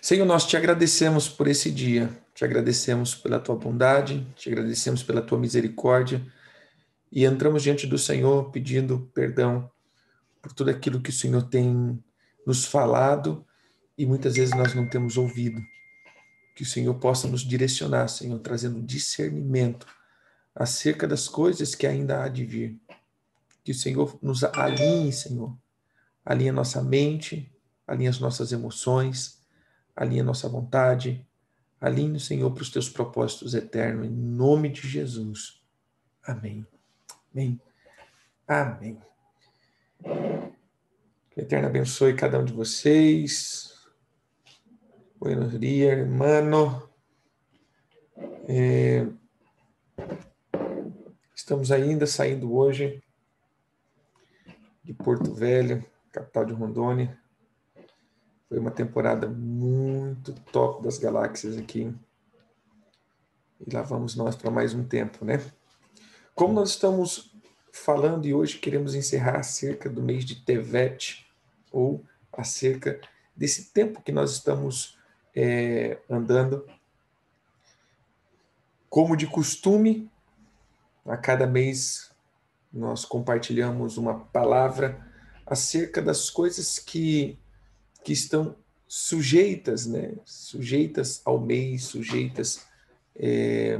Senhor, nós te agradecemos por esse dia, te agradecemos pela tua bondade, te agradecemos pela tua misericórdia e entramos diante do Senhor pedindo perdão por tudo aquilo que o Senhor tem nos falado e muitas vezes nós não temos ouvido. Que o Senhor possa nos direcionar, Senhor, trazendo discernimento acerca das coisas que ainda há de vir. Que o Senhor nos alinhe, Senhor. Alinhe a nossa mente, alinhe as nossas emoções, alinha nossa vontade, alinhe, Senhor, para os teus propósitos eternos, em nome de Jesus. Amém. Amém. Amém. Que o Eterno abençoe cada um de vocês. Buenos dias, hermano. É... Estamos ainda saindo hoje de Porto Velho, capital de Rondônia. Foi uma temporada muito top das galáxias aqui. E lá vamos nós para mais um tempo, né? Como nós estamos falando e hoje queremos encerrar acerca do mês de Tevet, ou acerca desse tempo que nós estamos é, andando. Como de costume, a cada mês nós compartilhamos uma palavra acerca das coisas que que estão sujeitas, né? Sujeitas ao mês, sujeitas é,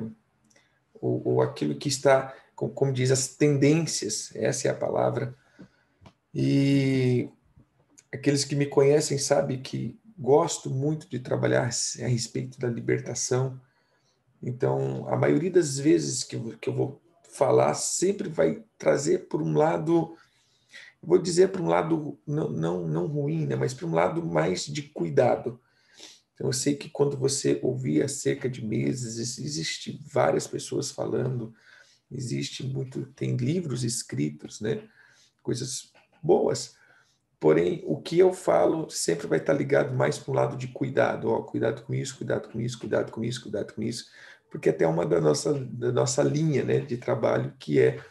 ou, ou aquilo que está, como, como diz, as tendências, essa é a palavra. E aqueles que me conhecem sabem que gosto muito de trabalhar a respeito da libertação. Então, a maioria das vezes que, que eu vou falar sempre vai trazer por um lado vou dizer para um lado não, não, não ruim, né, mas para um lado mais de cuidado. Então, eu sei que quando você ouvir há cerca de meses, existe várias pessoas falando, existe muito, tem livros escritos, né, coisas boas. Porém, o que eu falo sempre vai estar ligado mais para um lado de cuidado, ó, cuidado com isso, cuidado com isso, cuidado com isso, cuidado com isso, porque até uma da nossa da nossa linha, né, de trabalho que é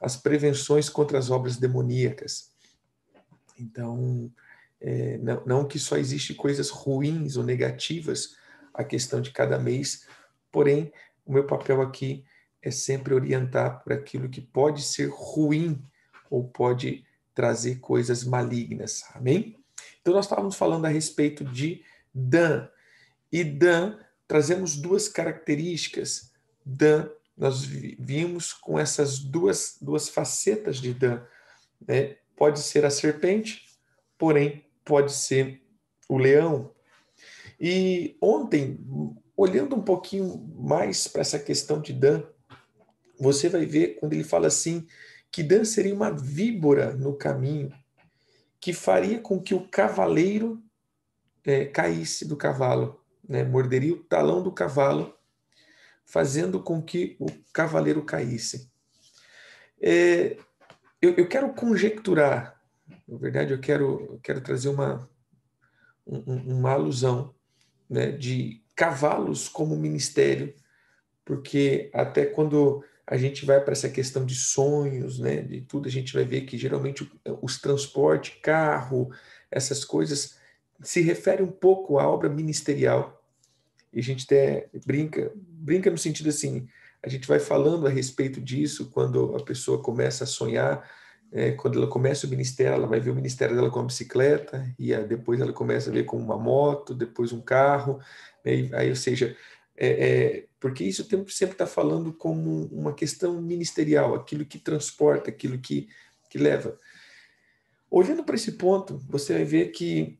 as prevenções contra as obras demoníacas. Então, é, não, não que só existe coisas ruins ou negativas a questão de cada mês, porém, o meu papel aqui é sempre orientar por aquilo que pode ser ruim ou pode trazer coisas malignas. Amém? Então, nós estávamos falando a respeito de Dan. E Dan, trazemos duas características. Dan nós vimos com essas duas, duas facetas de Dan. Né? Pode ser a serpente, porém pode ser o leão. E ontem, olhando um pouquinho mais para essa questão de Dan, você vai ver quando ele fala assim que Dan seria uma víbora no caminho que faria com que o cavaleiro é, caísse do cavalo, né? morderia o talão do cavalo fazendo com que o cavaleiro caísse. É, eu, eu, quero conjecturar, na verdade, eu quero, eu quero trazer uma, um, uma alusão né, de cavalos como ministério, porque até quando a gente vai para essa questão de sonhos, né, de tudo, a gente vai ver que geralmente os transportes, carro, essas coisas, se refere um pouco à obra ministerial e a gente até brinca, brinca no sentido assim, a gente vai falando a respeito disso quando a pessoa começa a sonhar, é, quando ela começa o ministério, ela vai ver o ministério dela com a bicicleta, e a, depois ela começa a ver com uma moto, depois um carro, né, aí, ou seja, é, é, porque isso sempre está falando como uma questão ministerial, aquilo que transporta, aquilo que, que leva. Olhando para esse ponto, você vai ver que,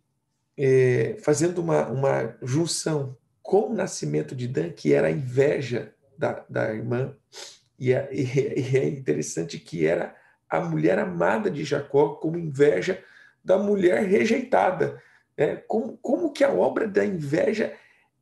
é, fazendo uma, uma junção com o nascimento de Dan, que era a inveja da, da irmã, e é, e é interessante que era a mulher amada de Jacó, como inveja da mulher rejeitada. Né? Como, como que a obra da inveja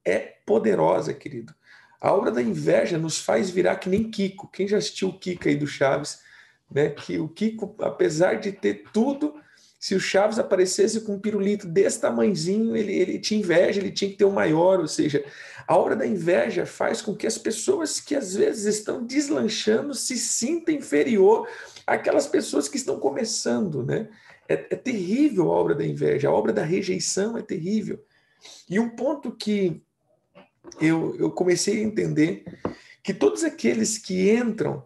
é poderosa, querido. A obra da inveja nos faz virar que nem Kiko. Quem já assistiu o Kiko aí do Chaves, né? Que o Kiko, apesar de ter tudo, se o Chaves aparecesse com um pirulito desse tamanhozinho, ele, ele tinha inveja, ele tinha que ter o um maior, ou seja, a obra da inveja faz com que as pessoas que às vezes estão deslanchando se sintam inferior àquelas pessoas que estão começando, né? É, é terrível a obra da inveja, a obra da rejeição é terrível. E um ponto que eu, eu comecei a entender que todos aqueles que entram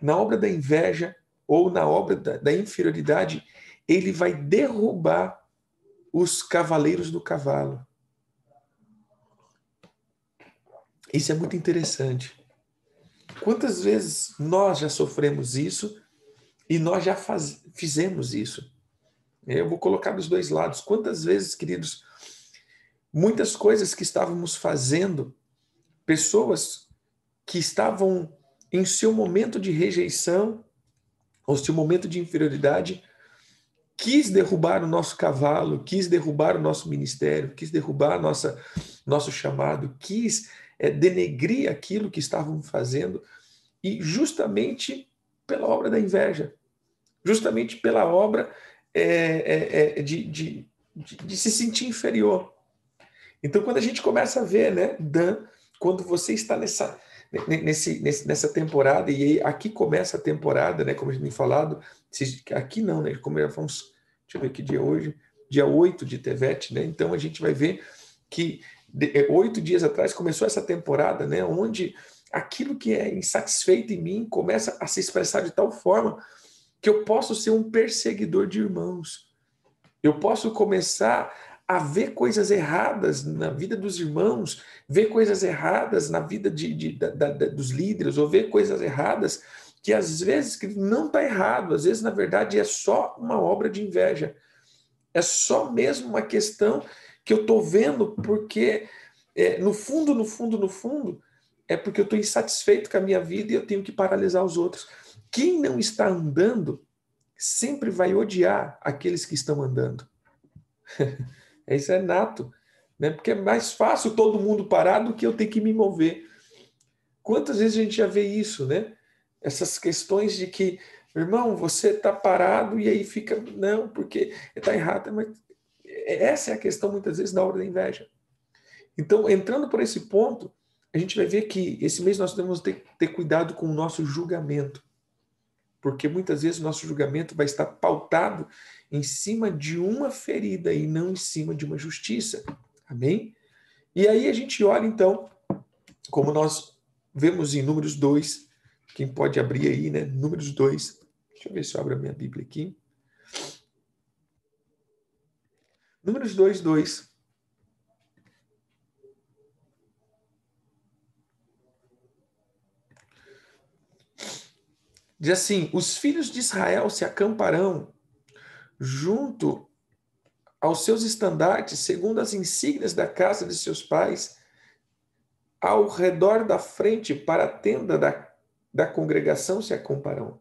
na obra da inveja ou na obra da, da inferioridade, ele vai derrubar os cavaleiros do cavalo. Isso é muito interessante. Quantas vezes nós já sofremos isso e nós já faz, fizemos isso? Eu vou colocar dos dois lados. Quantas vezes, queridos, muitas coisas que estávamos fazendo, pessoas que estavam em seu momento de rejeição, ou seu momento de inferioridade, quis derrubar o nosso cavalo, quis derrubar o nosso ministério, quis derrubar nossa, nosso chamado, quis é, denegrir aquilo que estavam fazendo, e justamente pela obra da inveja, justamente pela obra é, é, é de, de, de, de se sentir inferior. Então, quando a gente começa a ver, né, Dan, quando você está nessa, nesse, nessa temporada, e aqui começa a temporada, né, como a gente tem falado, aqui não, né, como já fomos, deixa eu ver que dia é hoje, dia 8 de Tevet, né, então a gente vai ver que é, oito dias atrás começou essa temporada, né, onde aquilo que é insatisfeito em mim começa a se expressar de tal forma que eu posso ser um perseguidor de irmãos. Eu posso começar a ver coisas erradas na vida dos irmãos, ver coisas erradas na vida de, de da, da, dos líderes, ou ver coisas erradas que às vezes que não está errado, às vezes na verdade é só uma obra de inveja, é só mesmo uma questão que eu estou vendo porque é, no fundo, no fundo, no fundo é porque eu estou insatisfeito com a minha vida e eu tenho que paralisar os outros. Quem não está andando sempre vai odiar aqueles que estão andando. Isso é nato, né? Porque é mais fácil todo mundo parar do que eu ter que me mover. Quantas vezes a gente já vê isso, né? Essas questões de que, irmão, você está parado e aí fica, não, porque está errado. Mas essa é a questão muitas vezes da obra da inveja. Então, entrando por esse ponto, a gente vai ver que esse mês nós temos que ter, cuidado com o nosso julgamento. Porque muitas vezes o nosso julgamento vai estar pautado em cima de uma ferida e não em cima de uma justiça. Amém? E aí a gente olha então, como nós vemos em Números 2, quem pode abrir aí, né? Números 2. Deixa eu ver se eu abro a minha Bíblia aqui. Números 2, 2. Diz assim: os filhos de Israel se acamparão junto aos seus estandartes, segundo as insígnias da casa de seus pais, ao redor da frente para a tenda da, da congregação se acomparão.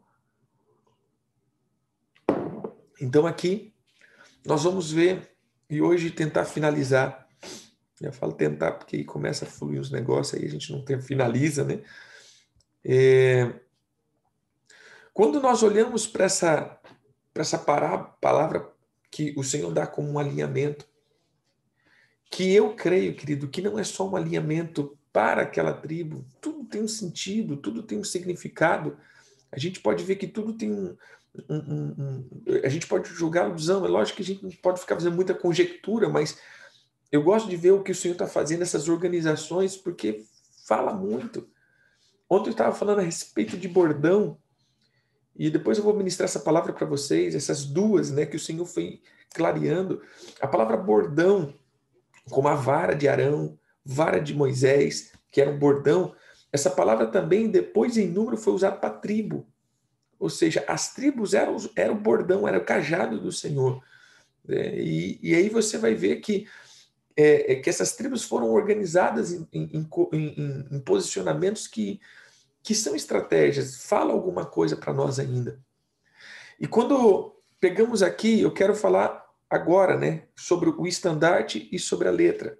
Então aqui nós vamos ver e hoje tentar finalizar. Eu falo tentar porque começa a fluir os negócios aí a gente não tem, finaliza, né? É, quando nós olhamos para essa para essa palavra que o Senhor dá como um alinhamento, que eu creio, querido, que não é só um alinhamento para aquela tribo, tudo tem um sentido, tudo tem um significado. A gente pode ver que tudo tem um. um, um, um a gente pode julgar alusão, é lógico que a gente não pode ficar fazendo muita conjectura, mas eu gosto de ver o que o Senhor está fazendo nessas organizações, porque fala muito. Ontem eu estava falando a respeito de bordão, e depois eu vou ministrar essa palavra para vocês, essas duas, né, que o Senhor foi clareando. A palavra bordão, como a vara de Arão, vara de Moisés, que era um bordão, essa palavra também, depois em número, foi usada para tribo. Ou seja, as tribos eram, eram o bordão, era o cajado do Senhor. É, e, e aí você vai ver que, é, é que essas tribos foram organizadas em, em, em, em posicionamentos que que são estratégias, fala alguma coisa para nós ainda. E quando pegamos aqui, eu quero falar agora, né, sobre o estandarte e sobre a letra,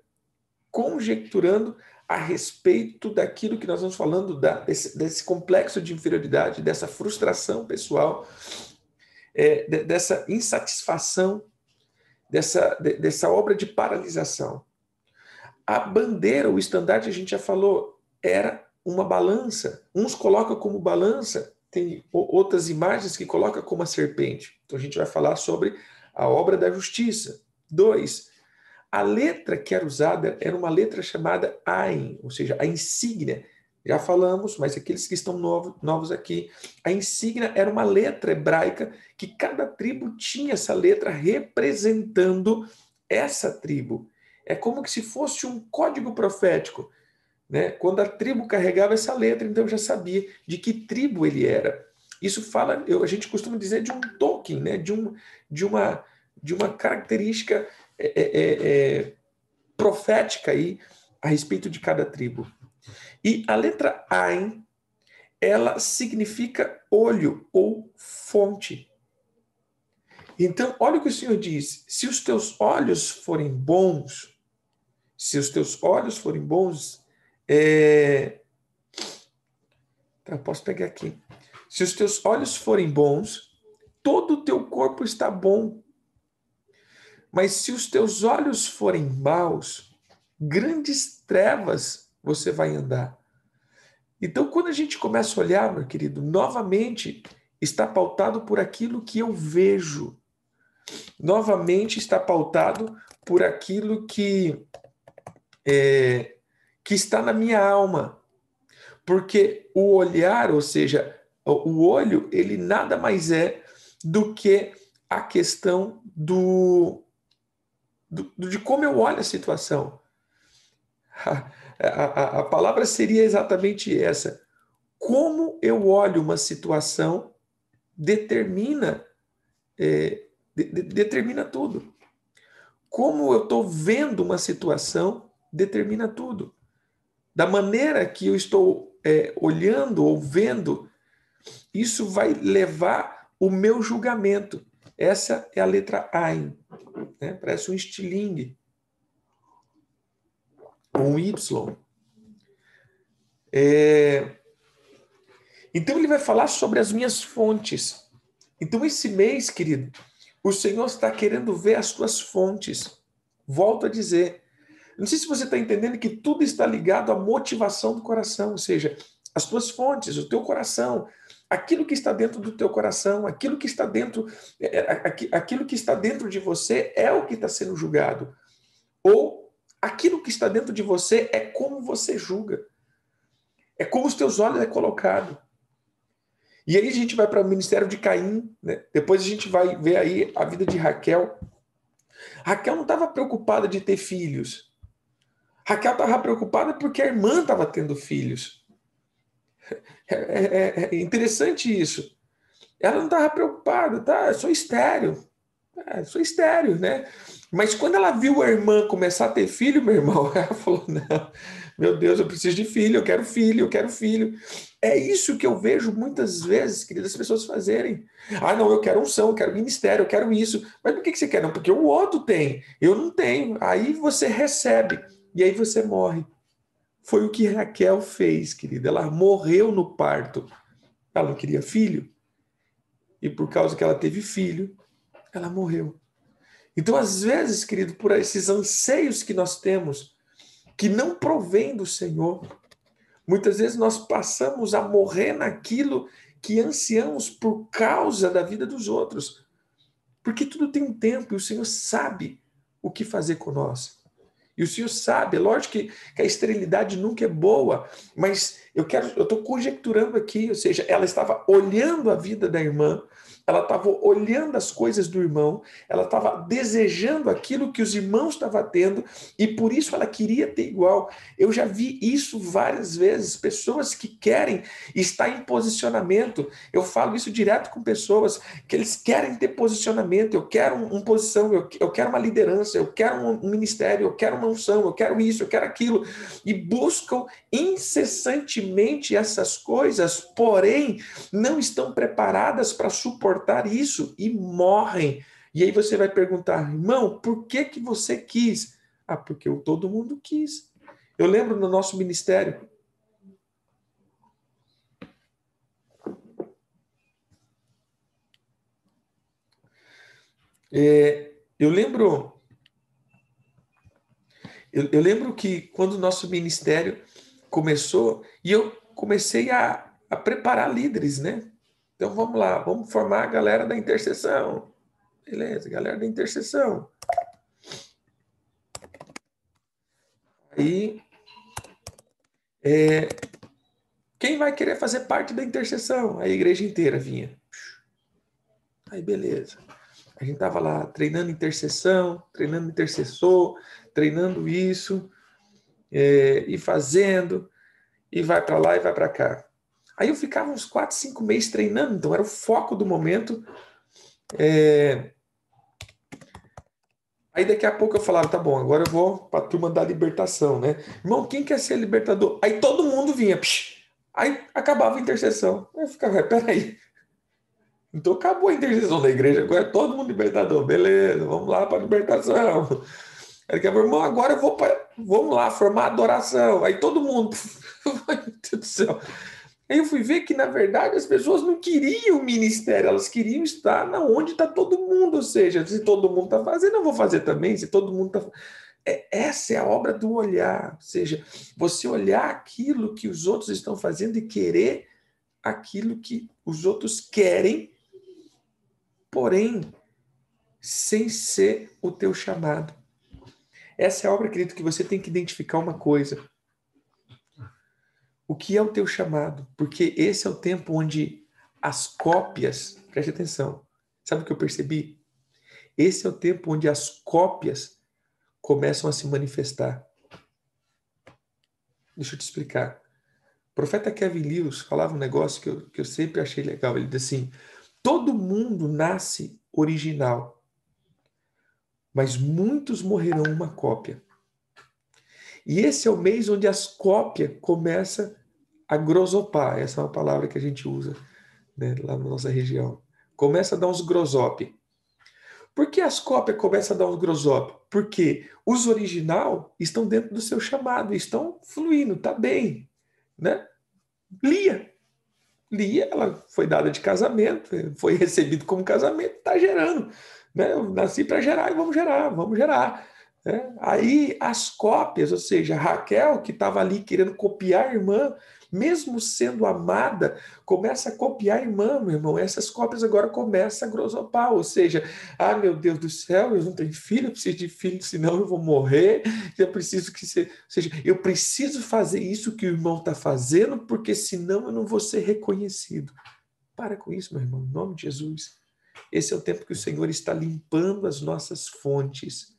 conjecturando a respeito daquilo que nós vamos falando, da, desse, desse complexo de inferioridade, dessa frustração pessoal, é, de, dessa insatisfação, dessa, de, dessa obra de paralisação. A bandeira, o estandarte, a gente já falou, era uma balança. Uns colocam como balança, tem outras imagens que colocam como a serpente. Então a gente vai falar sobre a obra da justiça. Dois, a letra que era usada era uma letra chamada Ain, ou seja, a insígnia. Já falamos, mas aqueles que estão novos, novos aqui, a insígnia era uma letra hebraica que cada tribo tinha essa letra representando essa tribo. É como se fosse um código profético. Né? Quando a tribo carregava essa letra, então já sabia de que tribo ele era. Isso fala, eu, a gente costuma dizer de um token, né? de, um, de, uma, de uma característica é, é, é, é, profética aí a respeito de cada tribo. E a letra Ain, ela significa olho ou fonte. Então, olha o que o Senhor diz: se os teus olhos forem bons, se os teus olhos forem bons, é... Tá, posso pegar aqui. Se os teus olhos forem bons, todo o teu corpo está bom. Mas se os teus olhos forem maus, grandes trevas você vai andar. Então, quando a gente começa a olhar, meu querido, novamente está pautado por aquilo que eu vejo. Novamente está pautado por aquilo que é, que está na minha alma. Porque o olhar, ou seja, o olho, ele nada mais é do que a questão do, do de como eu olho a situação. A, a, a palavra seria exatamente essa. Como eu olho uma situação determina é, de, de, determina tudo. Como eu estou vendo uma situação determina tudo. Da maneira que eu estou é, olhando ou vendo, isso vai levar o meu julgamento. Essa é a letra Ein. Né? Parece um estilingue. Um Y. É... Então ele vai falar sobre as minhas fontes. Então esse mês, querido, o Senhor está querendo ver as tuas fontes. Volto a dizer, não sei se você está entendendo que tudo está ligado à motivação do coração, ou seja, as tuas fontes, o teu coração, aquilo que está dentro do teu coração, aquilo que está dentro, é, é, aquilo que está dentro de você é o que está sendo julgado. Ou aquilo que está dentro de você é como você julga. É como os teus olhos é colocado. E aí a gente vai para o ministério de Caim, né? depois a gente vai ver aí a vida de Raquel. Raquel não estava preocupada de ter filhos. Raquel estava preocupada porque a irmã estava tendo filhos. É, é, é, interessante isso. Ela não estava preocupada, tá? Sou estéreo. É, sou estéreo, né? Mas quando ela viu a irmã começar a ter filho, meu irmão, ela falou: não, meu Deus, eu preciso de filho, eu quero filho, eu quero filho. É isso que eu vejo muitas vezes, queridas, as pessoas fazerem. Ah, não, eu quero unção, eu quero ministério, eu quero isso. Mas por que você quer? Não, porque o outro tem, eu não tenho. Aí você recebe e aí você morre. Foi o que Raquel fez, querida. Ela morreu no parto. Ela não queria filho. E por causa que ela teve filho, ela morreu. Então, às vezes, querido, por esses anseios que nós temos, que não provém do Senhor, muitas vezes nós passamos a morrer naquilo que ansiamos por causa da vida dos outros. Porque tudo tem um tempo e o Senhor sabe o que fazer nós. E o Senhor sabe, é lógico que, que a esterilidade nunca é boa, mas eu quero, eu estou conjecturando aqui, ou seja, ela estava olhando a vida da irmã, ela estava olhando as coisas do irmão, ela estava desejando aquilo que os irmãos estavam tendo e por isso ela queria ter igual. Eu já vi isso várias vezes, pessoas que querem estar em posicionamento. Eu falo isso direto com pessoas que eles querem ter posicionamento. Eu quero uma um posição, eu, eu quero uma liderança, eu quero um, um ministério, eu quero uma unção, eu quero isso, eu quero aquilo e buscam incessantemente essas coisas, porém não estão preparadas para suportar suportar isso e morrem. E aí você vai perguntar, irmão, por que que você quis? Ah, porque todo mundo quis. Eu lembro no nosso ministério. É, eu lembro. Eu, eu lembro que quando o nosso ministério começou, e eu comecei a, a preparar líderes, né? Então vamos lá, vamos formar a galera da intercessão. Beleza, galera da intercessão. aí, é, quem vai querer fazer parte da intercessão? A igreja inteira vinha. Aí, beleza. A gente tava lá treinando intercessão, treinando intercessor, treinando isso, é, e fazendo, e vai para lá e vai para cá. Aí eu ficava uns quatro, cinco meses treinando, então era o foco do momento. É... Aí daqui a pouco eu falava, tá bom, agora eu vou para a turma da libertação, né? Irmão, quem quer ser libertador? Aí todo mundo vinha, psh, aí acabava a intercessão. Aí eu ficava, peraí. Então acabou a intercessão da igreja, agora é todo mundo libertador. Beleza, vamos lá para a libertação. Aí daqui a pouco, irmão, agora eu vou para. Vamos lá, formar adoração. Aí todo mundo. Meu Deus do céu. Aí eu fui ver que, na verdade, as pessoas não queriam o ministério, elas queriam estar na onde está todo mundo. Ou seja, se todo mundo está fazendo, eu vou fazer também. Se todo mundo está. É, essa é a obra do olhar. Ou seja, você olhar aquilo que os outros estão fazendo e querer aquilo que os outros querem, porém, sem ser o teu chamado. Essa é a obra, querido, que você tem que identificar uma coisa o que é o teu chamado, porque esse é o tempo onde as cópias, preste atenção, sabe o que eu percebi? Esse é o tempo onde as cópias começam a se manifestar. Deixa eu te explicar. O profeta Kevin Lewis falava um negócio que eu, que eu sempre achei legal. Ele disse assim: todo mundo nasce original, mas muitos morrerão uma cópia. E esse é o mês onde as cópias começam a grosopar, essa é uma palavra que a gente usa né, lá na nossa região. Começa a dar uns grosop. Por que as cópias começam a dar uns grosop? Porque os original estão dentro do seu chamado, estão fluindo, tá bem, né? Lia. Lia, ela foi dada de casamento, foi recebido como casamento, está gerando. Né? Eu nasci para gerar e vamos gerar, vamos gerar. Né? Aí as cópias, ou seja, Raquel, que estava ali querendo copiar a irmã, mesmo sendo amada, começa a copiar a irmã, meu irmão. Essas cópias agora começam a grosopar, ou seja, ah, meu Deus do céu, eu não tenho filho, eu preciso de filho, senão eu vou morrer. Eu preciso que você, ou seja, eu preciso fazer isso que o irmão está fazendo, porque senão eu não vou ser reconhecido. Para com isso, meu irmão, em nome de Jesus. Esse é o tempo que o Senhor está limpando as nossas fontes.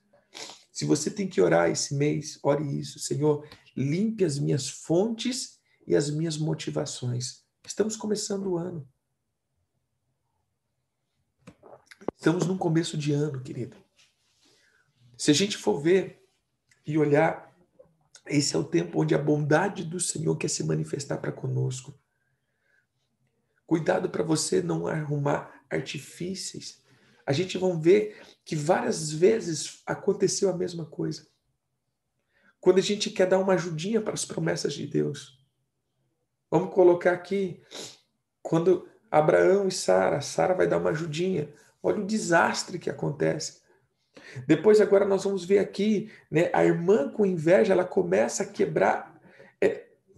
Se você tem que orar esse mês, ore isso. Senhor, limpe as minhas fontes e as minhas motivações. Estamos começando o ano. Estamos num começo de ano, querido. Se a gente for ver e olhar, esse é o tempo onde a bondade do Senhor quer se manifestar para conosco. Cuidado para você não arrumar artifícios. A gente vai ver que várias vezes aconteceu a mesma coisa. Quando a gente quer dar uma ajudinha para as promessas de Deus, Vamos colocar aqui, quando Abraão e Sara, Sara vai dar uma ajudinha. Olha o desastre que acontece. Depois, agora, nós vamos ver aqui, né, a irmã com inveja, ela começa a quebrar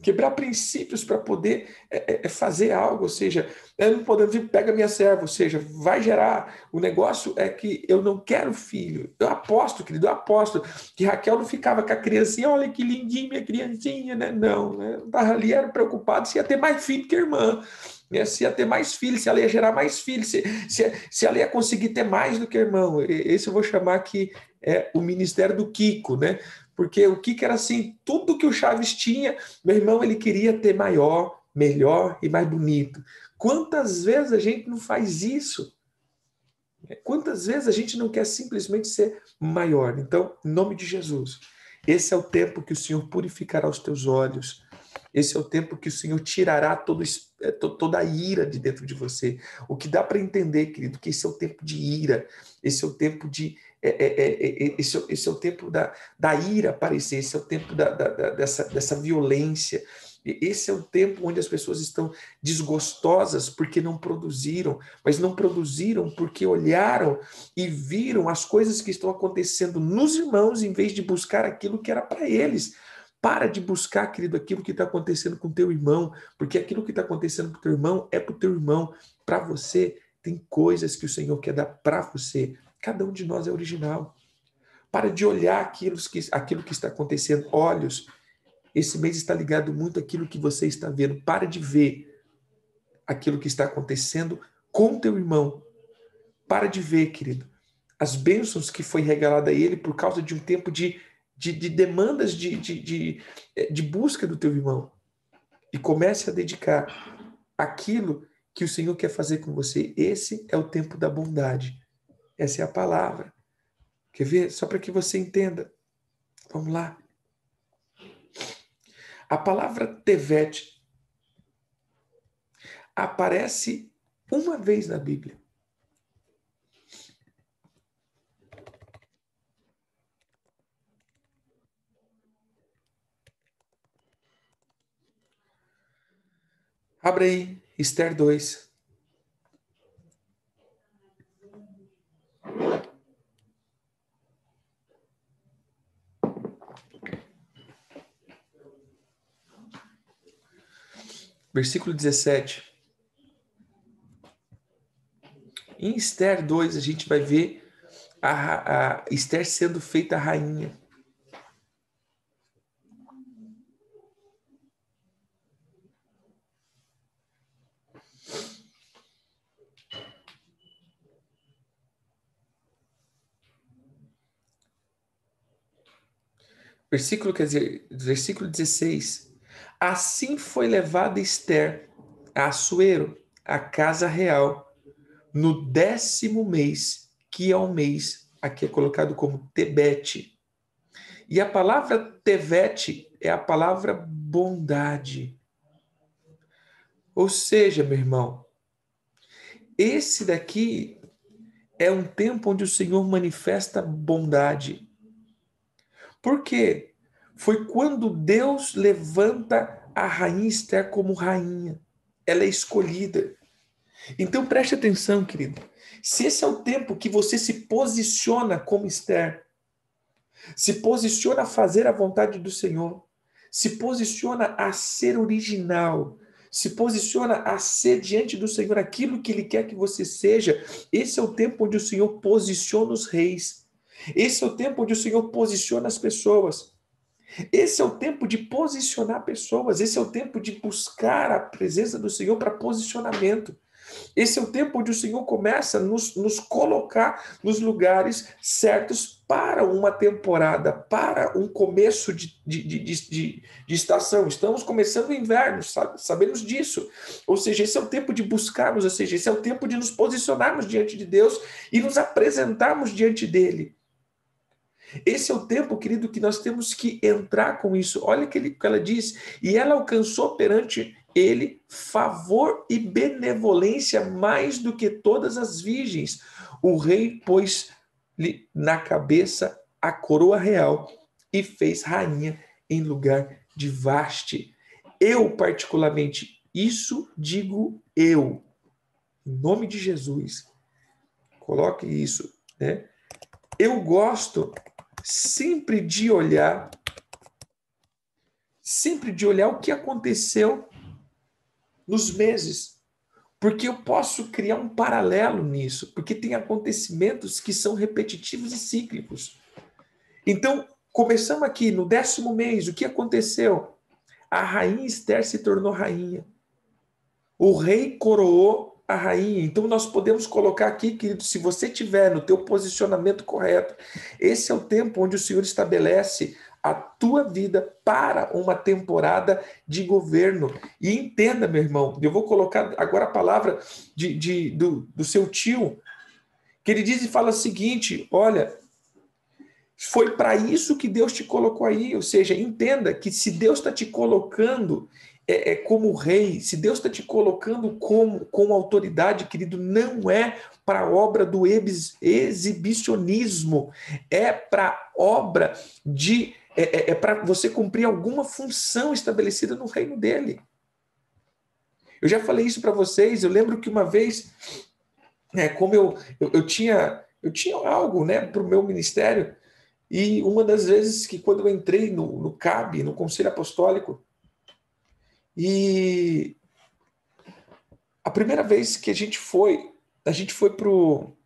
quebrar princípios para poder é, é, é, fazer algo, ou seja, eu não podendo vir, pega minha serva, ou seja, vai gerar. O negócio é que eu não quero filho. Eu aposto, querido, eu aposto que Raquel não ficava com a criancinha, olha que lindinha minha criancinha, né? Não, né? Ali, era preocupado se ia ter mais filho que irmã. Né? Se ia ter mais filhos, se ela ia gerar mais filhos, se, se, se ela ia conseguir ter mais do que irmão. Esse eu vou chamar aqui é o ministério do Kiko, né? Porque o Kiko era assim, tudo que o Chaves tinha, meu irmão, ele queria ter maior, melhor e mais bonito. Quantas vezes a gente não faz isso? Quantas vezes a gente não quer simplesmente ser maior? Então, em nome de Jesus, esse é o tempo que o Senhor purificará os teus olhos. Esse é o tempo que o Senhor tirará todo, é, toda a ira de dentro de você. O que dá para entender, querido, que esse é o tempo de ira, esse é o tempo de é, é, é, é, esse, esse, é o tempo da, da ira aparecer, esse é o tempo da, da, da, dessa, dessa violência. Esse é o tempo onde as pessoas estão desgostosas porque não produziram, mas não produziram porque olharam e viram as coisas que estão acontecendo nos irmãos em vez de buscar aquilo que era para eles. Para de buscar, querido, aquilo que está acontecendo com teu irmão, porque aquilo que está acontecendo com teu irmão é para o teu irmão. Para você, tem coisas que o Senhor quer dar para você. Cada um de nós é original. Para de olhar aquilo que, aquilo que está acontecendo. Olhos. Esse mês está ligado muito àquilo que você está vendo. Para de ver aquilo que está acontecendo com teu irmão. Para de ver, querido, as bênçãos que foi regalada a ele por causa de um tempo de, de, de demandas de, de, de, de busca do teu irmão. E comece a dedicar aquilo que o Senhor quer fazer com você. Esse é o tempo da bondade. Essa é a palavra. Quer ver? Só para que você entenda. Vamos lá. A palavra Tevet aparece uma vez na Bíblia. Abre aí, Esther 2. Versículo 17. Em Esther 2, a gente vai ver a, a Esther sendo feita rainha. Versículo, quer dizer, versículo 16. Assim foi levada Esther a Assuero, a casa real, no décimo mês, que é o mês, aqui é colocado como Tebete. E a palavra Tevete é a palavra bondade. Ou seja, meu irmão, esse daqui é um tempo onde o Senhor manifesta bondade. Por quê? Foi quando Deus levanta a rainha Esther como rainha. Ela é escolhida. Então preste atenção, querido. Se esse é o tempo que você se posiciona como Esther, se posiciona a fazer a vontade do Senhor, se posiciona a ser original, se posiciona a ser diante do Senhor aquilo que Ele quer que você seja, esse é o tempo onde o Senhor posiciona os reis. Esse é o tempo onde o Senhor posiciona as pessoas. Esse é o tempo de posicionar pessoas. Esse é o tempo de buscar a presença do Senhor para posicionamento. Esse é o tempo onde o Senhor começa a nos, nos colocar nos lugares certos para uma temporada, para um começo de, de, de, de, de estação. Estamos começando o inverno, sabe? sabemos disso. Ou seja, esse é o tempo de buscarmos, ou seja, esse é o tempo de nos posicionarmos diante de Deus e nos apresentarmos diante dele. Esse é o tempo, querido, que nós temos que entrar com isso. Olha o que, ela diz. E ela alcançou perante ele favor e benevolência mais do que todas as virgens. O rei pôs-lhe na cabeça a coroa real e fez rainha em lugar de Vaste. Eu, particularmente, isso digo eu, em nome de Jesus. Coloque isso, né? Eu gosto sempre de olhar, sempre de olhar o que aconteceu nos meses, porque eu posso criar um paralelo nisso, porque tem acontecimentos que são repetitivos e cíclicos. Então, começamos aqui no décimo mês, o que aconteceu? A rainha Esther se tornou rainha. O rei coroou a rainha. Então nós podemos colocar aqui, querido, se você tiver no teu posicionamento correto, esse é o tempo onde o Senhor estabelece a tua vida para uma temporada de governo. E entenda, meu irmão, eu vou colocar agora a palavra de, de do, do seu tio, que ele diz e fala o seguinte: olha, foi para isso que Deus te colocou aí. Ou seja, entenda que se Deus está te colocando é, é como rei, se Deus está te colocando como, com autoridade, querido, não é para obra do exibicionismo, é para obra de. É, é, é para você cumprir alguma função estabelecida no reino dele. Eu já falei isso para vocês, eu lembro que uma vez, é, como eu, eu, eu tinha eu tinha algo né, para o meu ministério, e uma das vezes que quando eu entrei no, no CAB, no Conselho Apostólico, e a primeira vez que a gente foi, a gente foi pro,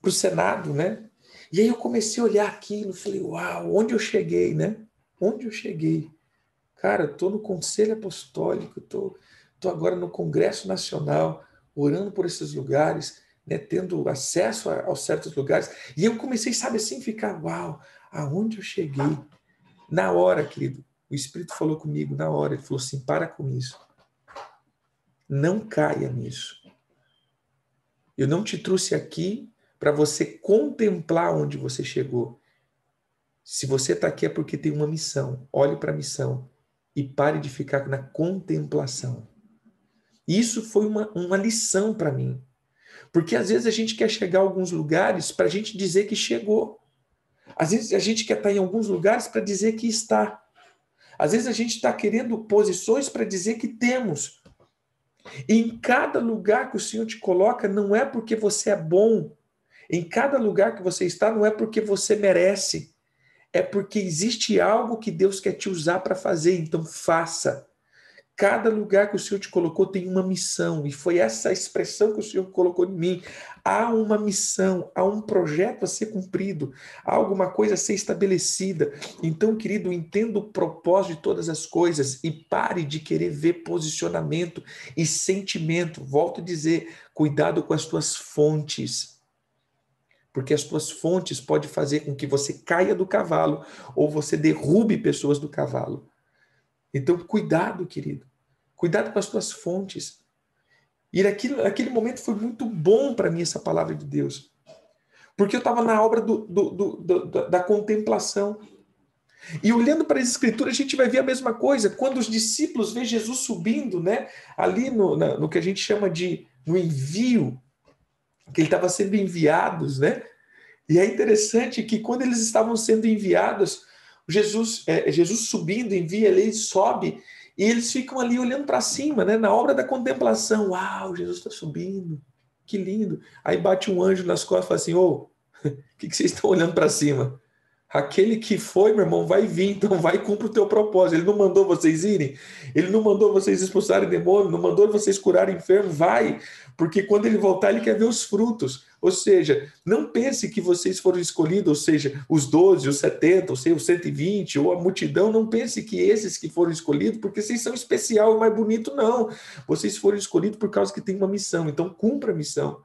pro Senado, né? E aí eu comecei a olhar aquilo, falei, uau, onde eu cheguei, né? Onde eu cheguei? Cara, estou no Conselho Apostólico, estou tô, tô agora no Congresso Nacional, orando por esses lugares, né, tendo acesso a certos lugares. E eu comecei, sabe assim, ficar, uau, aonde eu cheguei? Na hora, querido, o Espírito falou comigo, na hora, ele falou assim: para com isso. Não caia nisso. Eu não te trouxe aqui para você contemplar onde você chegou. Se você está aqui é porque tem uma missão. Olhe para a missão e pare de ficar na contemplação. Isso foi uma, uma lição para mim. Porque às vezes a gente quer chegar a alguns lugares para a gente dizer que chegou. Às vezes a gente quer estar tá em alguns lugares para dizer que está. Às vezes a gente está querendo posições para dizer que temos. E em cada lugar que o Senhor te coloca, não é porque você é bom, em cada lugar que você está, não é porque você merece, é porque existe algo que Deus quer te usar para fazer, então faça. Cada lugar que o Senhor te colocou tem uma missão, e foi essa expressão que o Senhor colocou em mim. Há uma missão, há um projeto a ser cumprido, há alguma coisa a ser estabelecida. Então, querido, entenda o propósito de todas as coisas e pare de querer ver posicionamento e sentimento. Volto a dizer, cuidado com as tuas fontes porque as tuas fontes podem fazer com que você caia do cavalo ou você derrube pessoas do cavalo. Então, cuidado, querido. Cuidado com as tuas fontes. E naquele, naquele momento foi muito bom para mim essa palavra de Deus. Porque eu estava na obra do, do, do, da contemplação. E olhando para as escrituras, a gente vai ver a mesma coisa. Quando os discípulos veem Jesus subindo, né, ali no, na, no que a gente chama de no envio, que ele estava sendo enviados, né? E é interessante que quando eles estavam sendo enviados, Jesus, é, Jesus subindo, envia, ele sobe, e eles ficam ali olhando para cima, né? Na obra da contemplação. Uau, Jesus está subindo, que lindo. Aí bate um anjo nas costas e fala assim: Ô, oh, o que, que vocês estão olhando para cima? Aquele que foi, meu irmão, vai vir, então vai cumpre o teu propósito. Ele não mandou vocês irem, ele não mandou vocês expulsarem demônio, não mandou vocês curarem enfermo, vai, porque quando ele voltar, ele quer ver os frutos. Ou seja, não pense que vocês foram escolhidos, ou seja, os 12, os 70, ou seja, os 120, ou a multidão, não pense que esses que foram escolhidos, porque vocês são especial e mais bonito, não. Vocês foram escolhidos por causa que tem uma missão, então cumpra a missão.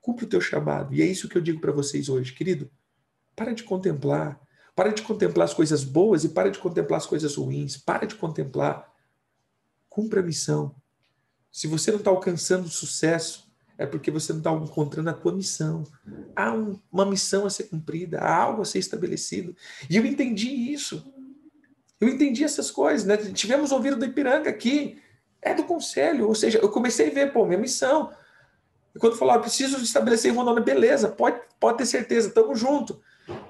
Cumpra o teu chamado. E é isso que eu digo para vocês hoje, querido para de contemplar. Para de contemplar as coisas boas e para de contemplar as coisas ruins. Para de contemplar. Cumpra a missão. Se você não está alcançando sucesso, é porque você não está encontrando a tua missão. Há um, uma missão a ser cumprida, há algo a ser estabelecido. E eu entendi isso. Eu entendi essas coisas. Né? Tivemos ouvido do Ipiranga aqui. É do conselho. Ou seja, eu comecei a ver, pô, minha missão. E quando falou, ah, preciso estabelecer Rondônia, beleza, pode, pode ter certeza, estamos juntos.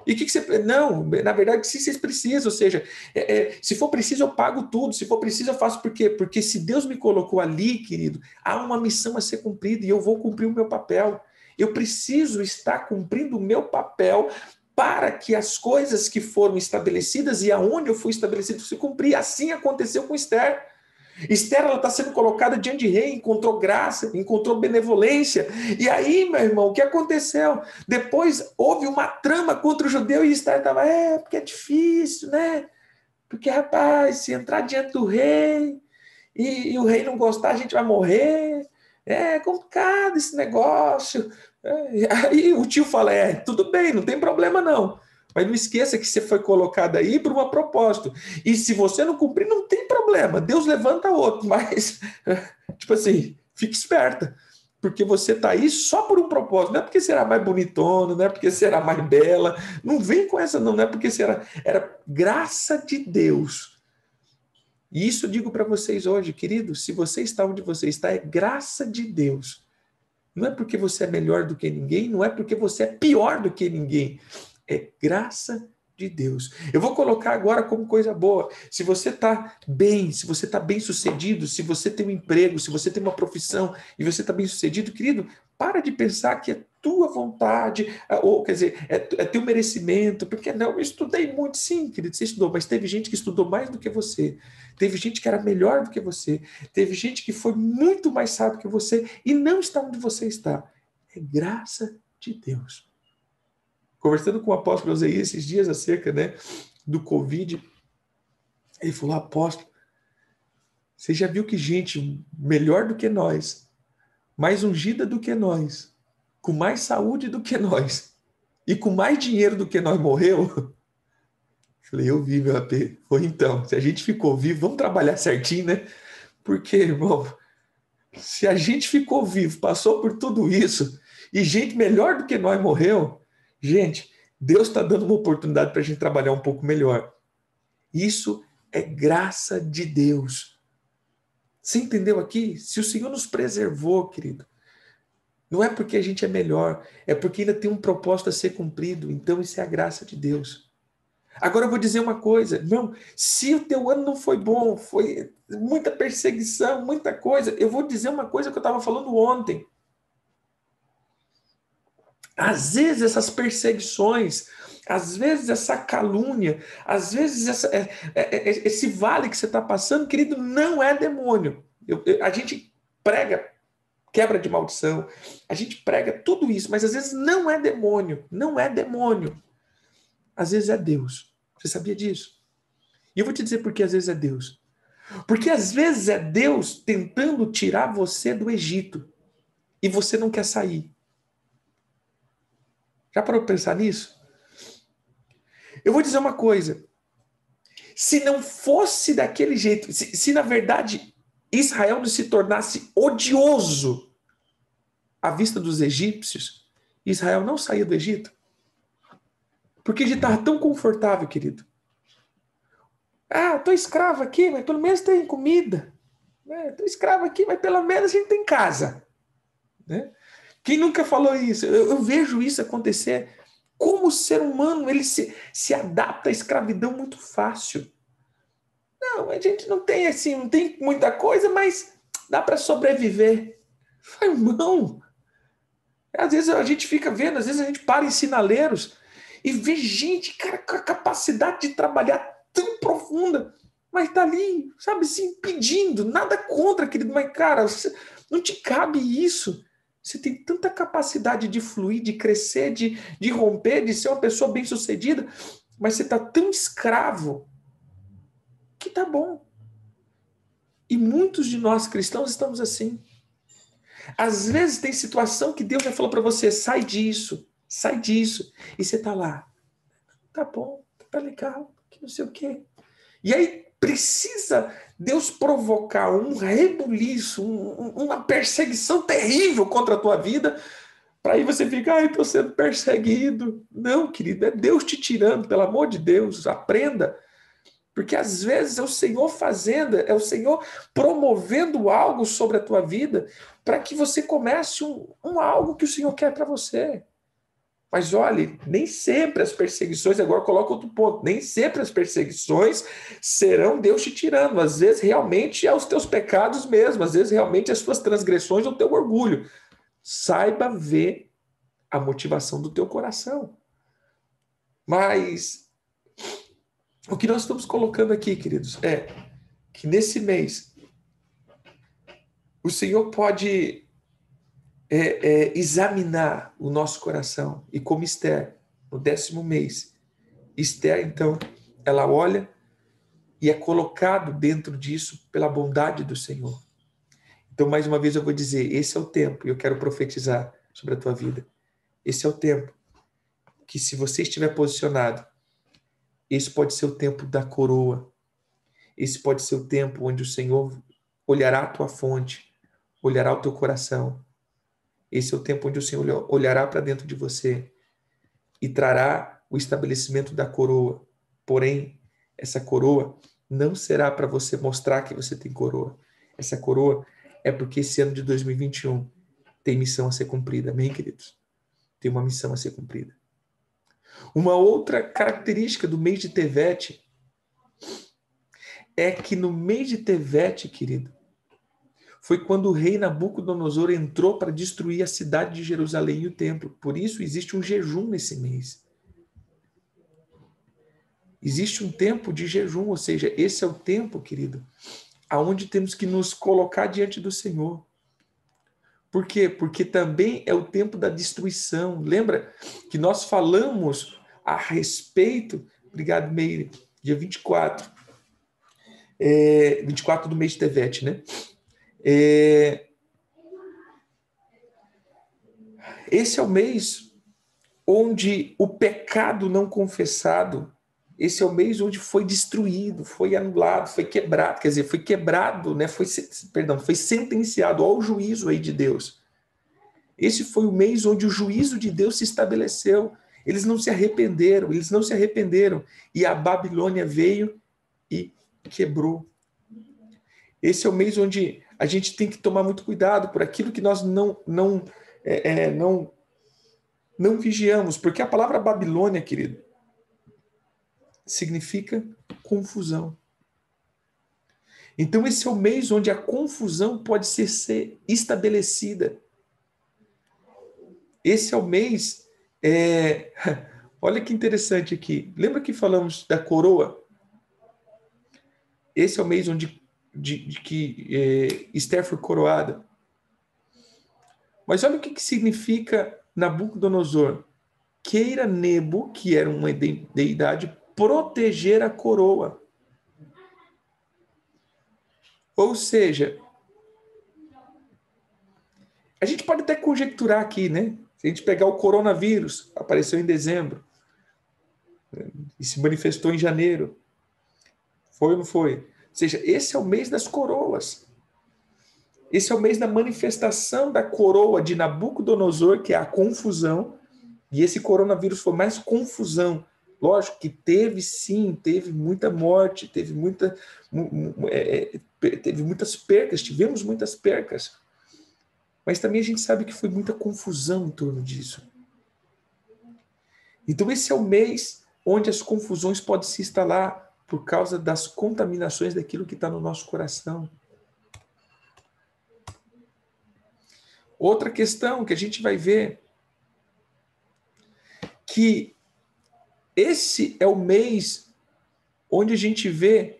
E o que, que, você. Não, na verdade, se vocês precisam, ou seja, é, é, se for preciso, eu pago tudo, se for preciso, eu faço por quê? Porque se Deus me colocou ali, querido, há uma missão a ser cumprida e eu vou cumprir o meu papel. Eu preciso estar cumprindo o meu papel para que as coisas que foram estabelecidas e aonde eu fui estabelecido se cumprir. Assim aconteceu com Esther. Esther está sendo colocada diante de rei, encontrou graça, encontrou benevolência. E aí, meu irmão, o que aconteceu? Depois houve uma trama contra o judeu e Esther estava, é, porque é difícil, né? Porque, rapaz, se entrar diante do rei e, e o rei não gostar, a gente vai morrer. É complicado esse negócio. É, aí o tio fala: é, tudo bem, não tem problema não. Mas não esqueça que você foi colocado aí por um propósito. E se você não cumprir, não tem problema. Deus levanta outro. Mas, tipo assim, fique esperta. Porque você está aí só por um propósito. Não é porque será mais bonitona, não é porque será mais bela. Não vem com essa, não. Não é porque será. Era graça de Deus. E isso eu digo para vocês hoje, querido. Se você está onde você está, é graça de Deus. Não é porque você é melhor do que ninguém, não é porque você é pior do que ninguém é graça de Deus. Eu vou colocar agora como coisa boa. Se você está bem, se você está bem sucedido, se você tem um emprego, se você tem uma profissão e você está bem sucedido, querido, para de pensar que é tua vontade, é, ou quer dizer, é, é teu merecimento, porque não, eu estudei muito, sim, querido, você estudou, mas teve gente que estudou mais do que você, teve gente que era melhor do que você, teve gente que foi muito mais sábio que você e não está onde você está. É graça de Deus. Conversando com o apóstolo Eusei esses dias acerca né, do Covid, ele falou, apóstolo, você já viu que gente melhor do que nós, mais ungida do que nós, com mais saúde do que nós e com mais dinheiro do que nós morreu? Falei, eu vi, meu AP. Foi então, se a gente ficou vivo, vamos trabalhar certinho, né? Porque, irmão, se a gente ficou vivo, passou por tudo isso, e gente melhor do que nós morreu, gente, Deus está dando uma oportunidade para a gente trabalhar um pouco melhor. Isso é graça de Deus. Você entendeu aqui? Se o Senhor nos preservou, querido, não é porque a gente é melhor, é porque ainda tem um propósito a ser cumprido. Então, isso é a graça de Deus. Agora eu vou dizer uma coisa, não, se o teu ano não foi bom, foi muita perseguição, muita coisa, eu vou dizer uma coisa que eu estava falando ontem. Às vezes essas perseguições, às vezes essa calúnia, às vezes essa, é, é, é, esse vale que você está passando, querido, não é demônio. Eu, eu, a gente prega quebra de maldição, a gente prega tudo isso, mas às vezes não é demônio, não é demônio. Às vezes é Deus. Você sabia disso? E eu vou te dizer por que às vezes é Deus. Porque às vezes é Deus tentando tirar você do Egito e você não quer sair. Já parou para pensar nisso? Eu vou dizer uma coisa. Se não fosse daquele jeito, se, se na verdade Israel não se tornasse odioso à vista dos egípcios, Israel não saía do Egito. Porque ele estava tão confortável, querido. Ah, estou escravo aqui, mas pelo menos tem comida. Estou né? escravo aqui, mas pelo menos a gente tem casa. Né? Quem nunca falou isso? Eu, eu, vejo isso acontecer. Como o ser humano ele se, se adapta à escravidão muito fácil. Não, a gente não tem assim, não tem muita coisa, mas dá para sobreviver. Fala, irmão, às vezes a gente fica vendo, às vezes a gente para em sinaleiros e vê gente, cara, com a capacidade de trabalhar tão profunda, mas tá ali, sabe, se impedindo, nada contra, querido, mas, cara, não te cabe isso. Você tem tanta capacidade de fluir, de crescer, de, de romper, de ser uma pessoa bem-sucedida, mas você tá tão escravo que tá bom. E muitos de nós cristãos estamos assim. Às vezes tem situação que Deus já falou para você, sai disso, sai disso. E você tá lá. Tá bom, tá legal, que não sei o quê. E aí precisa Deus provocar um rebuliço, um, uma perseguição terrível contra a tua vida, para aí você ficar, ai, estou sendo perseguido. Não, querido, é Deus te tirando, pelo amor de Deus, aprenda. Porque às vezes é o Senhor fazendo, é o Senhor promovendo algo sobre a tua vida para que você comece um, um algo que o Senhor quer para você. Mas olhe, nem sempre as perseguições, agora coloca outro ponto, nem sempre as perseguições serão Deus te tirando. Às vezes realmente é os teus pecados mesmo, às vezes realmente as tuas transgressões ou o teu orgulho. Saiba ver a motivação do teu coração. Mas o que nós estamos colocando aqui, queridos, é que nesse mês o Senhor pode é, é, examinar o nosso coração. E como Esther, no décimo mês, Esther, então, ela olha e é colocado dentro disso pela bondade do Senhor. Então, mais uma vez, eu vou dizer: esse é o tempo, e eu quero profetizar sobre a tua vida. Esse é o tempo que, se você estiver posicionado, esse pode ser o tempo da coroa. Esse pode ser o tempo onde o Senhor olhará a tua fonte, olhará o teu coração esse é o tempo onde o Senhor olhará para dentro de você e trará o estabelecimento da coroa. Porém, essa coroa não será para você mostrar que você tem coroa. Essa coroa é porque esse ano de 2021 tem missão a ser cumprida. Amém, queridos? Tem uma missão a ser cumprida. Uma outra característica do mês de Tevete é que no mês de Tevete, querido, foi quando o rei Nabucodonosor entrou para destruir a cidade de Jerusalém e o templo. Por isso existe um jejum nesse mês. Existe um tempo de jejum, ou seja, esse é o tempo, querido, aonde temos que nos colocar diante do Senhor. Por quê? Porque também é o tempo da destruição. Lembra que nós falamos a respeito, obrigado, Meire, dia 24, é, 24 do mês de Tevete, né? É, esse é o mês onde o pecado não confessado, esse é o mês onde foi destruído, foi anulado, foi quebrado, quer dizer, foi quebrado, né? Foi, perdão, foi sentenciado ao juízo aí de Deus. Esse foi o mês onde o juízo de Deus se estabeleceu. Eles não se arrependeram, eles não se arrependeram. E a Babilônia veio e quebrou. Esse é o mês onde a gente tem que tomar muito cuidado por aquilo que nós não não é, é, não não vigiamos, porque a palavra Babilônia, querido, significa confusão. Então esse é o mês onde a confusão pode ser, ser estabelecida. Esse é o mês. É... Olha que interessante aqui. Lembra que falamos da coroa? Esse é o mês onde de, de que é, Esther foi coroada. Mas olha o que, que significa Nabucodonosor. Queira Nebo, que era uma deidade, proteger a coroa. Ou seja, a gente pode até conjecturar aqui, né? Se a gente pegar o coronavírus, apareceu em dezembro e se manifestou em janeiro. Foi ou não foi? Seja, esse é o mês das coroas. Esse é o mês da manifestação da coroa de Nabucodonosor, que é a confusão. E esse coronavírus foi mais confusão. Lógico que teve sim, teve muita morte, teve, muita, é, é, teve muitas percas, tivemos muitas percas. Mas também a gente sabe que foi muita confusão em torno disso. Então, esse é o mês onde as confusões podem se instalar por causa das contaminações daquilo que está no nosso coração. Outra questão que a gente vai ver que esse é o mês onde a gente vê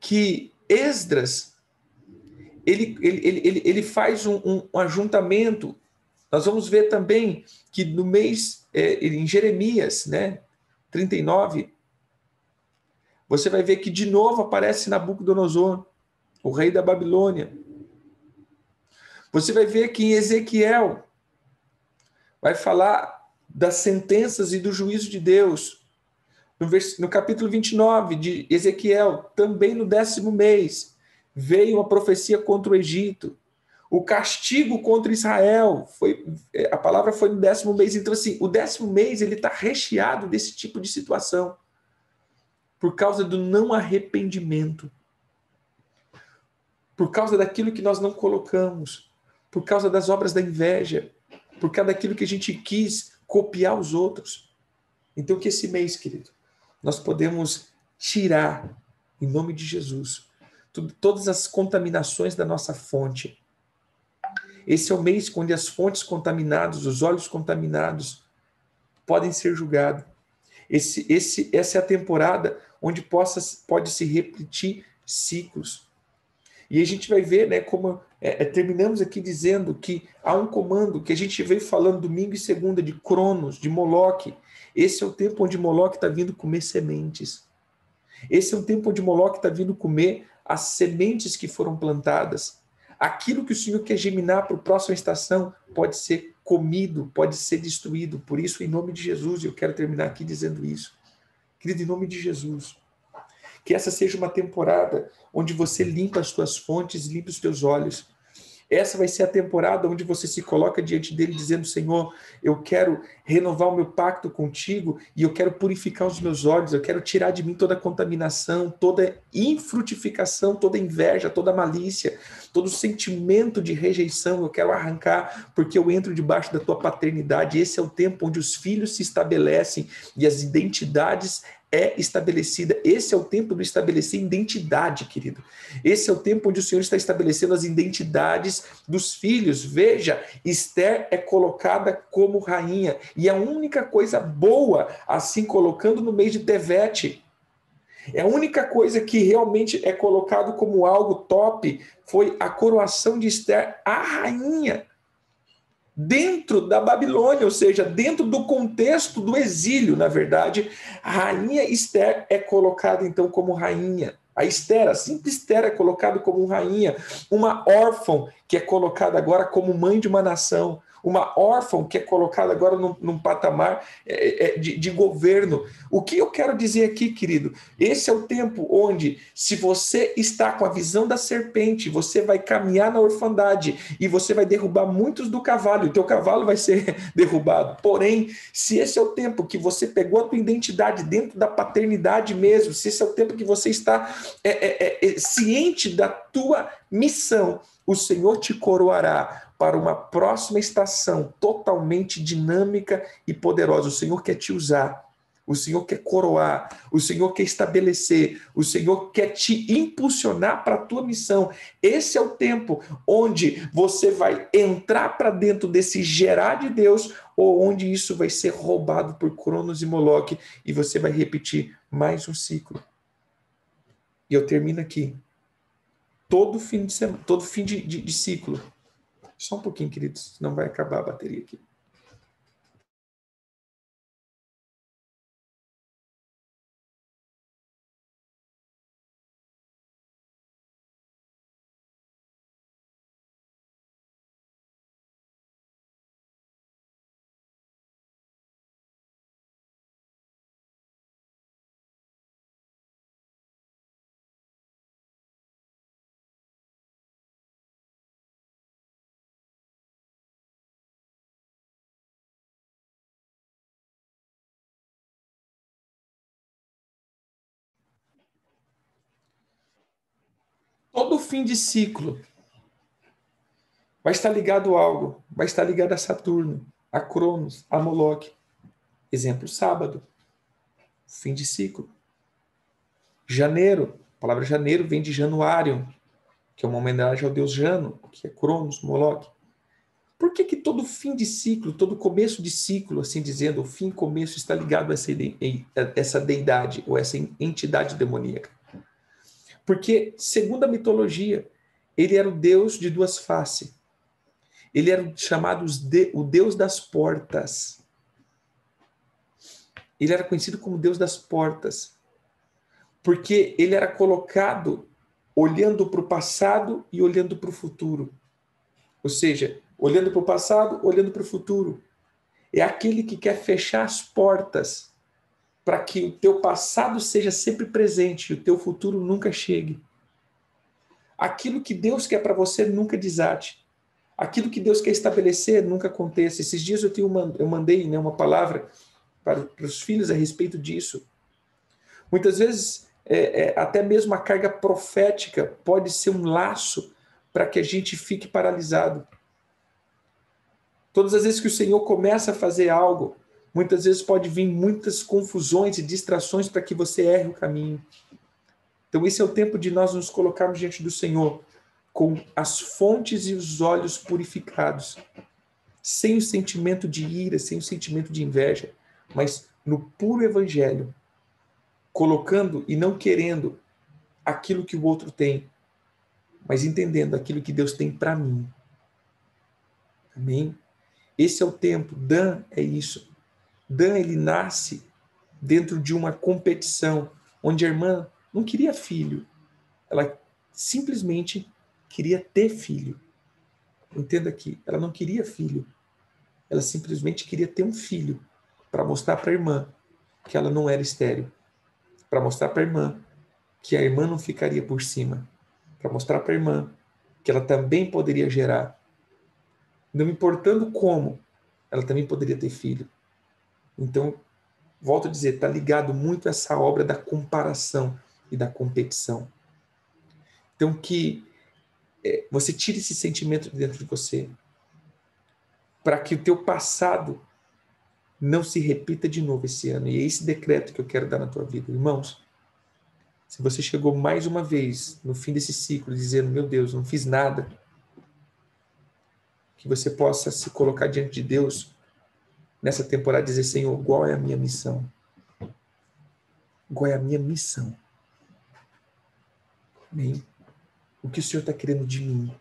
que Esdras ele, ele, ele, ele faz um, um, um ajuntamento. Nós vamos ver também que no mês, é, em Jeremias, né, 39, você vai ver que de novo aparece Nabucodonosor, o rei da Babilônia. Você vai ver que em Ezequiel vai falar das sentenças e do juízo de Deus. No, vers... no capítulo 29 de Ezequiel, também no décimo mês, veio uma profecia contra o Egito. O castigo contra Israel foi a palavra foi no décimo mês. Então assim, o décimo mês ele está recheado desse tipo de situação por causa do não arrependimento, por causa daquilo que nós não colocamos, por causa das obras da inveja, por causa daquilo que a gente quis copiar os outros. Então, que esse mês, querido, nós podemos tirar, em nome de Jesus, tudo, todas as contaminações da nossa fonte. Esse é o mês onde as fontes contaminadas, os olhos contaminados, podem ser julgados. Esse, esse, essa é a temporada onde possa, pode se repetir ciclos. E a gente vai ver né, como é, é, terminamos aqui dizendo que há um comando que a gente veio falando domingo e segunda de Cronos, de Moloque. Esse é o tempo onde Moloque está vindo comer sementes. Esse é o tempo onde Moloque está vindo comer as sementes que foram plantadas. Aquilo que o Senhor quer germinar para a próxima estação pode ser comido, pode ser destruído. Por isso, em nome de Jesus, eu quero terminar aqui dizendo isso. Querido, em nome de Jesus, que essa seja uma temporada onde você limpa as suas fontes, limpa os teus olhos, essa vai ser a temporada onde você se coloca diante dele dizendo: Senhor, eu quero renovar o meu pacto contigo e eu quero purificar os meus olhos, eu quero tirar de mim toda contaminação, toda infrutificação, toda inveja, toda malícia, todo sentimento de rejeição, eu quero arrancar, porque eu entro debaixo da tua paternidade. Esse é o tempo onde os filhos se estabelecem e as identidades é estabelecida. Esse é o tempo do estabelecer identidade, querido. Esse é o tempo onde o Senhor está estabelecendo as identidades dos filhos. Veja, Esther é colocada como rainha. E a única coisa boa, assim colocando no mês de Tevete, É a única coisa que realmente é colocado como algo top foi a coroação de Esther, a rainha, dentro da Babilônia, ou seja, dentro do contexto do exílio, na verdade, a rainha Esther é colocada então como rainha. A Esther, a simples Esther é colocada como rainha, uma órfã que é colocada agora como mãe de uma nação, uma órfã que é colocada agora num, num patamar é, é, de, de, governo. O que eu quero dizer aqui, querido? Esse é o tempo onde, se você está com a visão da serpente, você vai caminhar na orfandade e você vai derrubar muitos do cavalo, o teu cavalo vai ser derrubado. Porém, se esse é o tempo que você pegou a tua identidade dentro da paternidade mesmo, se esse é o tempo que você está é, é, é ciente da tua missão, o Senhor te coroará para uma próxima estação totalmente dinâmica e poderosa. O Senhor quer te usar. O Senhor quer coroar, o Senhor quer estabelecer, o Senhor quer te impulsionar para a tua missão. Esse é o tempo onde você vai entrar para dentro desse gerar de Deus, ou onde isso vai ser roubado por Cronos e Moloque, e você vai repetir mais um ciclo. E eu termino aqui. Todo fim de semana, todo fim de, de, de ciclo, só um pouquinho, queridos, senão vai acabar a bateria aqui. Fim de ciclo vai estar ligado a algo, vai estar ligado a Saturno, a Cronos, a Moloch. Exemplo, sábado, fim de ciclo. Janeiro, a palavra janeiro vem de Januário, que é uma homenagem ao deus Jano, que é Cronos, Moloch. Por que, que todo fim de ciclo, todo começo de ciclo, assim dizendo, o fim começo está ligado a essa, essa deidade ou essa entidade demoníaca? Porque, segundo a mitologia, ele era o deus de duas faces. Ele era chamado o deus das portas. Ele era conhecido como deus das portas. Porque ele era colocado olhando para o passado e olhando para o futuro. Ou seja, olhando para o passado, olhando para o futuro. É aquele que quer fechar as portas para que o teu passado seja sempre presente e o teu futuro nunca chegue. Aquilo que Deus quer para você nunca desate. Aquilo que Deus quer estabelecer nunca aconteça. Esses dias eu, tenho, eu mandei né, uma palavra para, para os filhos a respeito disso. Muitas vezes, é, é, até mesmo a carga profética pode ser um laço para que a gente fique paralisado. Todas as vezes que o Senhor começa a fazer algo, Muitas vezes pode vir muitas confusões e distrações para que você erre o caminho. Então, esse é o tempo de nós nos colocarmos diante do Senhor com as fontes e os olhos purificados, sem o sentimento de ira, sem o sentimento de inveja, mas no puro evangelho, colocando e não querendo aquilo que o outro tem, mas entendendo aquilo que Deus tem para mim. Amém? Esse é o tempo. Dan é isso. Dan ele nasce dentro de uma competição onde a irmã não queria filho, ela simplesmente queria ter filho. Entenda aqui, ela não queria filho, ela simplesmente queria ter um filho para mostrar para a irmã que ela não era estéril, para mostrar para a irmã que a irmã não ficaria por cima, para mostrar para a irmã que ela também poderia gerar. Não importando como, ela também poderia ter filho. Então, volto a dizer, está ligado muito a essa obra da comparação e da competição. Então, que é, você tire esse sentimento de dentro de você, para que o teu passado não se repita de novo esse ano. E é esse decreto que eu quero dar na tua vida. Irmãos, se você chegou mais uma vez no fim desse ciclo dizendo, meu Deus, não fiz nada, que você possa se colocar diante de Deus nessa temporada dizer, Senhor, qual é a minha missão? Qual é a minha missão? Amém? O que o Senhor está querendo de mim?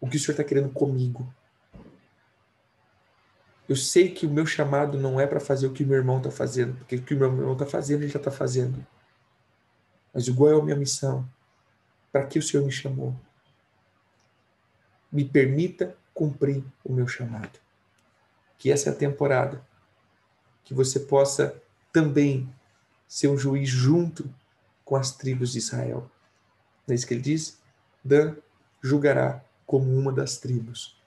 O que o Senhor está querendo comigo? Eu sei que o meu chamado não é para fazer o que meu irmão está fazendo, porque o que meu irmão está fazendo, ele já está fazendo. Mas igual é a minha missão. Para que o Senhor me chamou? Me permita cumprir o meu chamado. Que essa é a temporada. Que você possa também ser um juiz junto com as tribos de Israel. Não é isso que ele diz? Dan julgará como uma das tribos.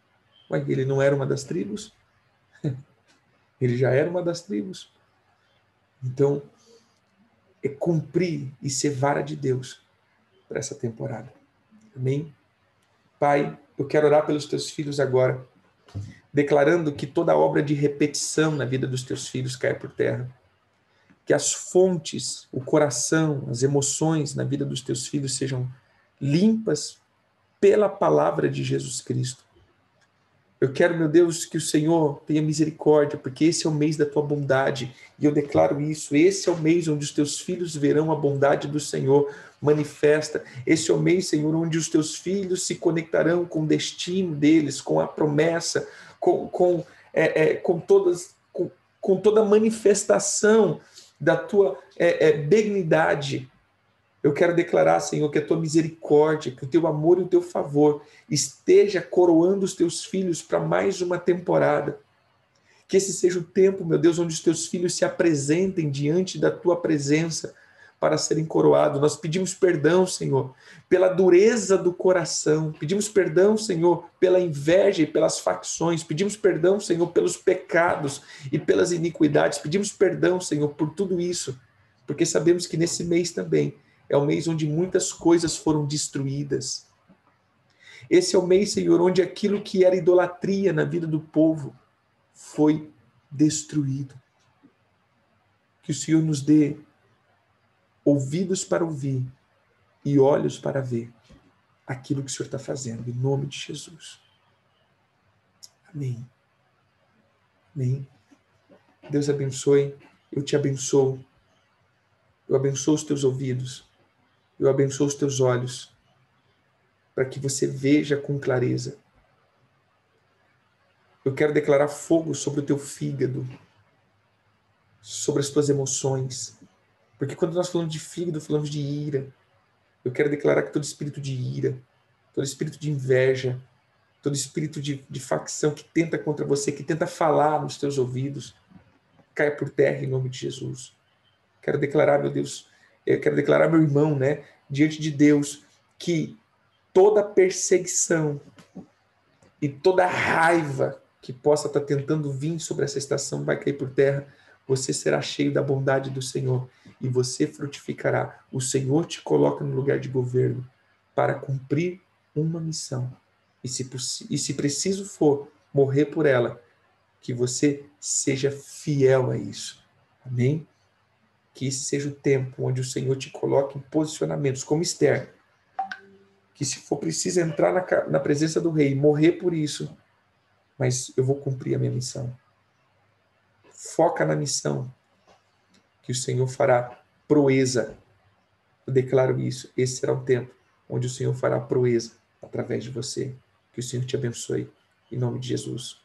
Ué, ele não era uma das tribos? ele já era uma das tribos. Então, é cumprir e ser vara de Deus para essa temporada. Amém? Pai, eu quero orar pelos teus filhos agora, declarando que toda obra de repetição na vida dos teus filhos cai por terra que as fontes, o coração, as emoções na vida dos teus filhos sejam limpas pela palavra de Jesus Cristo. Eu quero, meu Deus, que o Senhor tenha misericórdia, porque esse é o mês da tua bondade, e eu declaro isso. Esse é o mês onde os teus filhos verão a bondade do Senhor manifesta. Esse é o mês, Senhor, onde os teus filhos se conectarão com o destino deles, com a promessa, com, com, é, é, com, todas, com, com toda a manifestação da tua é, é, benignidade. Eu quero declarar, Senhor, que a tua misericórdia, que o teu amor e o teu favor esteja coroando os teus filhos para mais uma temporada. Que esse seja o tempo, meu Deus, onde os teus filhos se apresentem diante da tua presença para serem coroados. Nós pedimos perdão, Senhor, pela dureza do coração. Pedimos perdão, Senhor, pela inveja e pelas facções. Pedimos perdão, Senhor, pelos pecados e pelas iniquidades. Pedimos perdão, Senhor, por tudo isso, porque sabemos que nesse mês também é o mês onde muitas coisas foram destruídas. Esse é o mês, Senhor, onde aquilo que era idolatria na vida do povo foi destruído. Que o Senhor nos dê ouvidos para ouvir e olhos para ver aquilo que o Senhor está fazendo, em nome de Jesus. Amém. Amém. Deus abençoe, eu te abençoo. Eu abençoo os teus ouvidos, eu abençoo os teus olhos, para que você veja com clareza. Eu quero declarar fogo sobre o teu fígado, sobre as tuas emoções, porque quando nós falamos de fígado, falamos de ira. Eu quero declarar que todo espírito de ira, todo espírito de inveja, todo espírito de, de facção que tenta contra você, que tenta falar nos teus ouvidos, caia por terra em nome de Jesus. Quero declarar, meu Deus, eu quero declarar, meu irmão, né, diante de Deus, que toda perseguição e toda raiva que possa estar tentando vir sobre essa estação vai cair por terra. Você será cheio da bondade do Senhor e você frutificará. O Senhor te coloca no lugar de governo para cumprir uma missão. E se, e se preciso for morrer por ela, que você seja fiel a isso. Amém? Que esse seja o tempo onde o Senhor te coloque em posicionamentos, como Esther. Que se for preciso entrar na, na presença do rei, morrer por isso, mas eu vou cumprir a minha missão. Foca na missão, que o Senhor fará proeza. Eu declaro isso. Esse será o tempo onde o Senhor fará proeza através de você. Que o Senhor te abençoe. Em nome de Jesus.